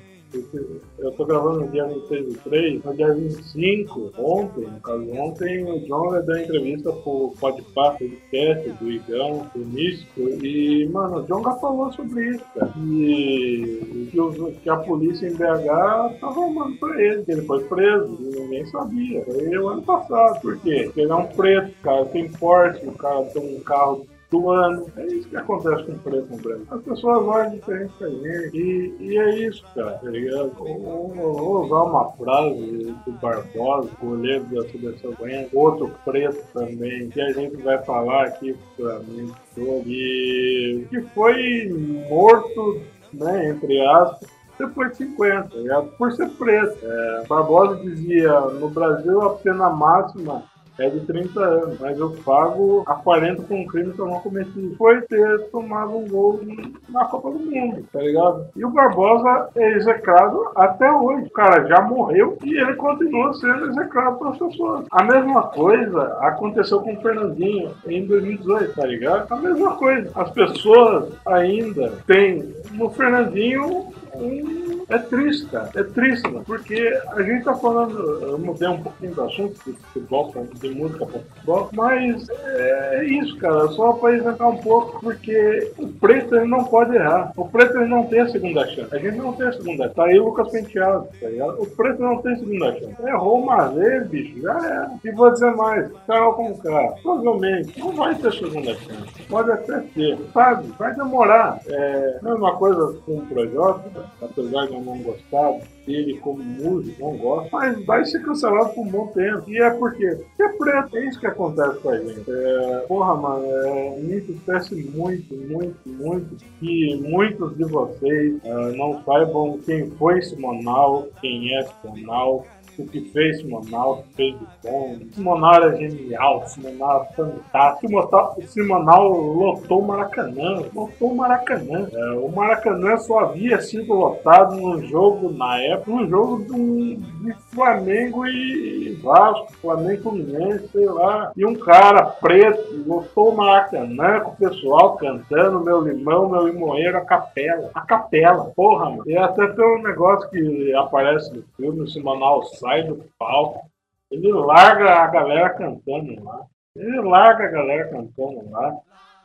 eu tô gravando no dia 26 do 3, no dia 25, ontem, no caso ontem, o John deu entrevista pro Podpah, podcast do Igão, do Místico, e, mano, o John já falou sobre isso, cara. E que, que a polícia em BH tava armando pra ele, que ele foi preso, e ninguém sabia. Foi o ano passado, por quê? Porque ele é um preto, cara, tem porte, o cara tem um carro do ano. É isso que acontece com o preto no Brasil. As pessoas olham diferente pra gente. E, e é isso, cara, tá ligado? Vou, usar uma frase do Barbosa, goleiro da seleção Goiânia, outro preto também, que a gente vai falar aqui pra mim sobre que foi morto, né, entre aspas, depois de 50, tá por ser preto. É, Barbosa dizia, no Brasil a pena máxima é de 30 anos, mas eu pago a 40 com um crime que eu não cometi. Foi ter tomado um gol na Copa do Mundo, tá ligado? E o Barbosa é execrado até hoje. O cara já morreu e ele continua sendo execrado pelas pessoas. A mesma coisa aconteceu com o Fernandinho em 2018, tá ligado? A mesma coisa. As pessoas ainda têm no Fernandinho um é triste, cara. É triste, mano. Porque a gente tá falando, eu mudei um pouquinho do assunto, de futebol, de música para futebol, mas é isso, cara. Só para inventar um pouco, porque o preto ele não pode errar. O preto ele não tem a segunda chance. A gente não tem a segunda chance. Tá aí o Lucas Penteado, tá ligado? O preto não tem segunda chance. Errou uma vez, bicho, já é. E vou dizer mais, Carol com cara, provavelmente não vai ter segunda chance. Pode até ter, sabe? Vai demorar. É, mesma coisa com o Projota, apesar de não gostado dele como músico, não gosto, mas vai ser cancelado por um bom tempo. E é porque Porque é preto, é isso que acontece com a gente. É, porra, mano, é, me entristece muito, muito, muito que muitos de vocês uh, não saibam quem foi Simonal, quem é Simonal, o que fez Simonal, o fez bom. Simonal era genial, Simonal era fantástico. Simonal lotou o Maracanã, lotou o Maracanã. É, o Maracanã só havia sido lotado num jogo, na época, num jogo de, de Flamengo e Vasco, Flamengo Fluminense, sei lá. E um cara preto lotou o Maracanã com o pessoal cantando Meu Limão, Meu Limoeiro, a capela. A capela, porra, mano. E até tem um negócio que aparece no filme, o Simonal sai do palco, ele larga a galera cantando lá. Ele larga a galera cantando lá.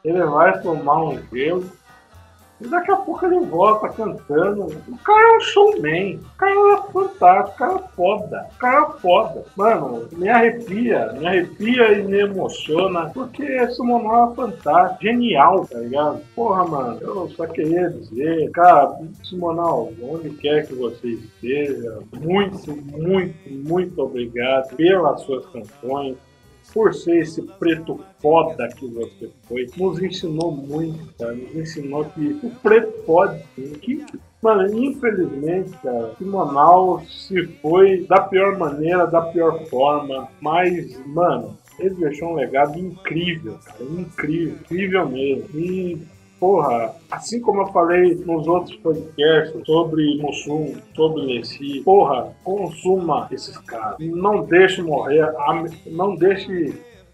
Ele vai tomar um gelo e daqui a pouco ele volta cantando. O cara é um showman. O cara é fantástico. O cara é foda. O cara é foda. Mano, me arrepia. Me arrepia e me emociona. Porque esse Monal é fantástico. Genial, tá ligado? Porra, mano. Eu só queria dizer. Cara, Simonal, onde quer que você esteja, muito, muito, muito obrigado pelas suas canções por ser esse preto foda que você foi, nos ensinou muito, cara. Nos ensinou que o preto pode sim. Que, mano, infelizmente, cara, Manaus se foi da pior maneira, da pior forma. Mas, mano, ele deixou um legado incrível, cara. Incrível, incrível mesmo. E porra, assim como eu falei nos outros podcasts sobre Mussum, sobre Lessi, porra, consuma esses caras. Não deixe morrer, não deixe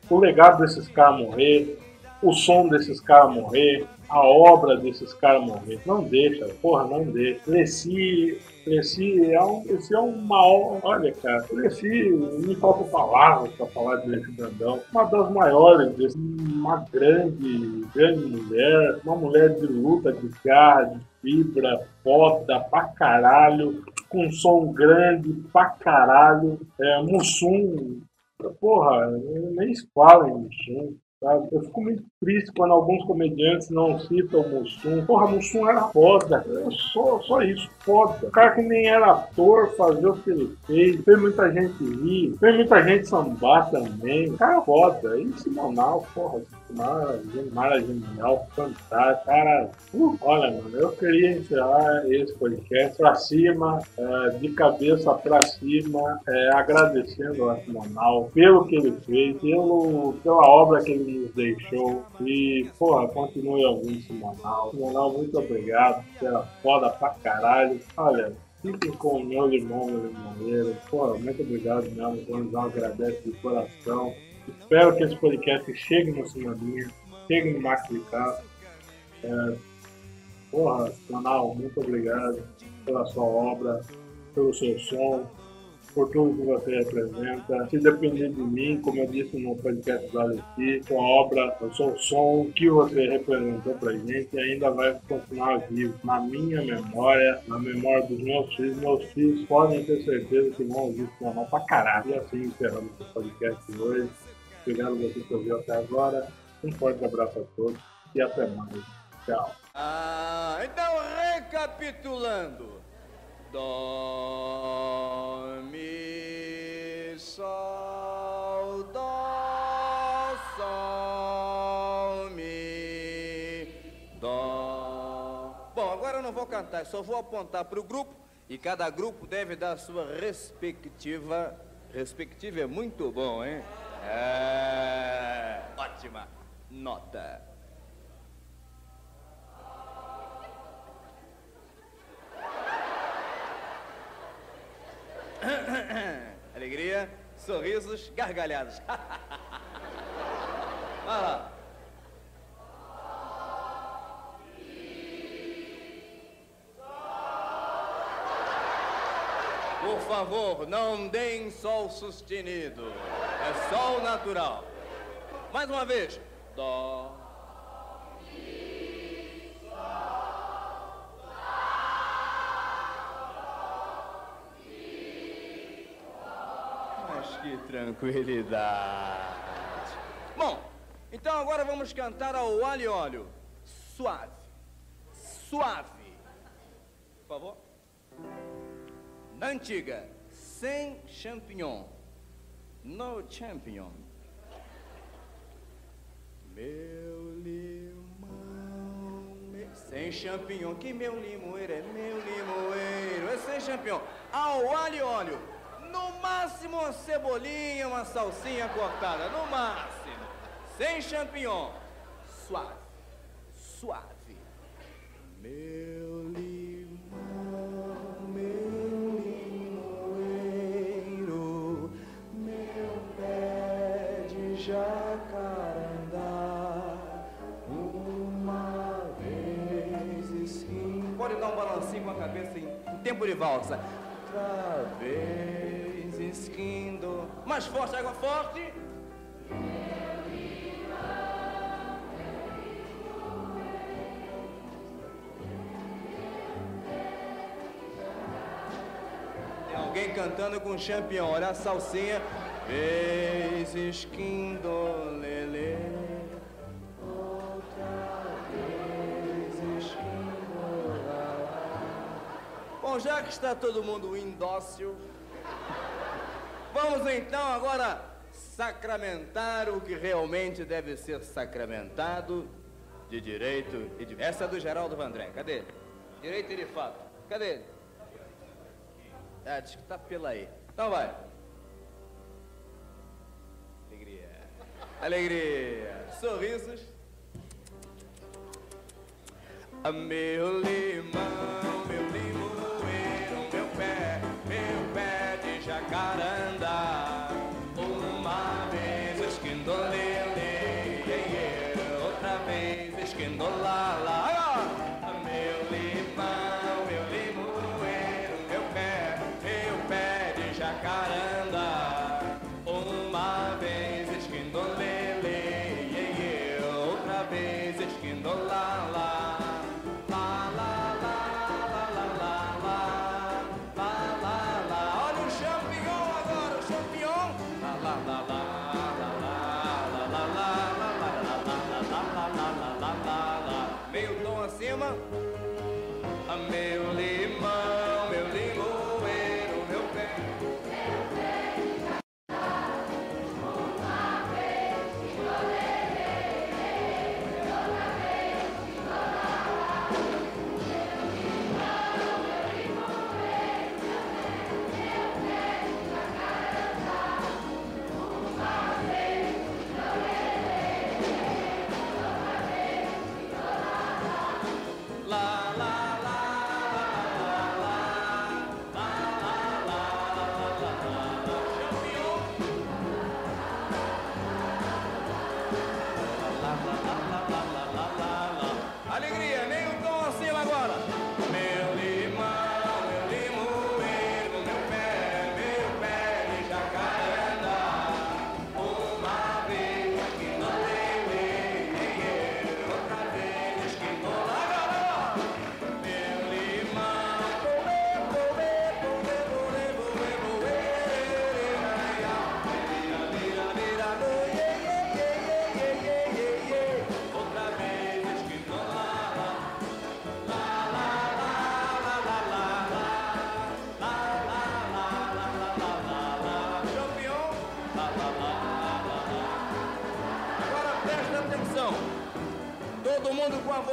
o legado desses caras morrer, o som desses caras morrer, a obra desses caras morrer. Não deixa, porra, não deixa. Lessi Cresci é, um, Cresci é uma. Olha, cara, Cresci, me falta palavras para falar de Leci Brandão. Uma das maiores, uma grande, grande mulher, uma mulher de luta, de garra, de fibra, foda pra caralho, com som grande pra caralho. É, Mussum, porra, nem se fala em Mussum. Eu fico muito triste quando alguns comediantes não citam o Mussum. Porra, Mussum era foda. Só, só isso, foda. O cara que nem era ator, fazer o que ele fez. Fez muita gente rir. Fez muita gente sambar também. O cara é foda. E Simonal, porra, Mara genial, fantástico. Cara, uh, olha, mano, eu queria encerrar esse podcast pra cima, é, de cabeça pra cima, é, agradecendo ao Simonal pelo que ele fez, pelo, pela obra que ele nos deixou. E, porra, continue ouvindo Simonal. Simonal, muito obrigado. Era foda pra caralho. Olha, Fiquem com o meu limão, meu limoeiro. Porra, muito obrigado mesmo. Um agradece de coração. Espero que esse podcast chegue no Sinaminha, chegue no Max de Cá. É, porra, canal, muito obrigado pela sua obra, pelo seu som, por tudo que você representa. Se depender de mim, como eu disse no podcast do Alessi, sua obra, o seu som, que você representou pra gente, ainda vai continuar vivo na minha memória, na memória dos meus filhos. Meus filhos podem ter certeza que vão ouvir esse canal pra caralho. E assim encerramos o podcast de hoje. Obrigado a você que ouviu até agora. Um forte abraço a todos e até mais. Tchau. Ah, então recapitulando. Dó, mi, sol, dó, sol, mi, dó. Bom, agora eu não vou cantar, só vou apontar para o grupo e cada grupo deve dar a sua respectiva. Respectiva é muito bom, hein? É. Ótima nota. Alegria, sorrisos, gargalhadas. Vai lá. Por favor, não deem sol sustenido. É sol natural. Mais uma vez. Dó. Tranquilidade. Bom, então agora vamos cantar ao alho e óleo. Suave. Suave. Por favor. Na antiga, sem champignon. No champignon. Meu limão. Meu... Sem champignon. Que meu limoeiro é meu limoeiro. É sem champignon. Ao alho e óleo. No máximo uma cebolinha, uma salsinha cortada. No máximo. Sem champignon. Suave. Suave. Meu limão, meu limoeiro, meu pé de jacarandá, uma vez esquim. Pode dar um balancinho com a cabeça em tempo de valsa. Outra vez esquindo. Mais forte, água forte. Tem alguém cantando com champignon. Olha a salsinha. Vez esquindo, lalá. Bom, já que está todo mundo indócil, vamos então agora sacramentar o que realmente deve ser sacramentado de direito e de... Essa é do Geraldo Vandré. Cadê ele? Direito e de fato. Cadê ele? Ah, diz que tá pela aí. Então vai. Alegria. Alegria. Sorrisos. Meu limão, meu limoeiro, in the light.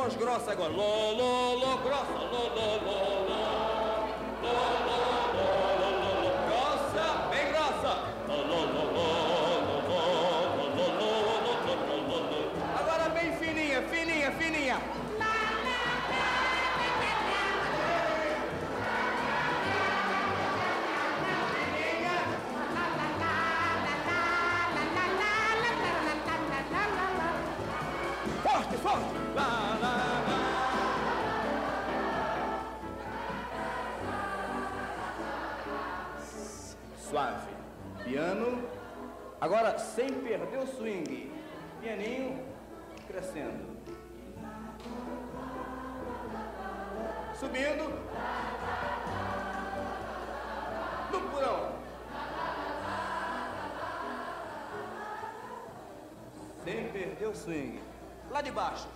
voz grossa agora. Grossa. Agora, sem perder o swing. Pianinho crescendo. Subindo. No purão. Sem perder o swing. Lá de baixo.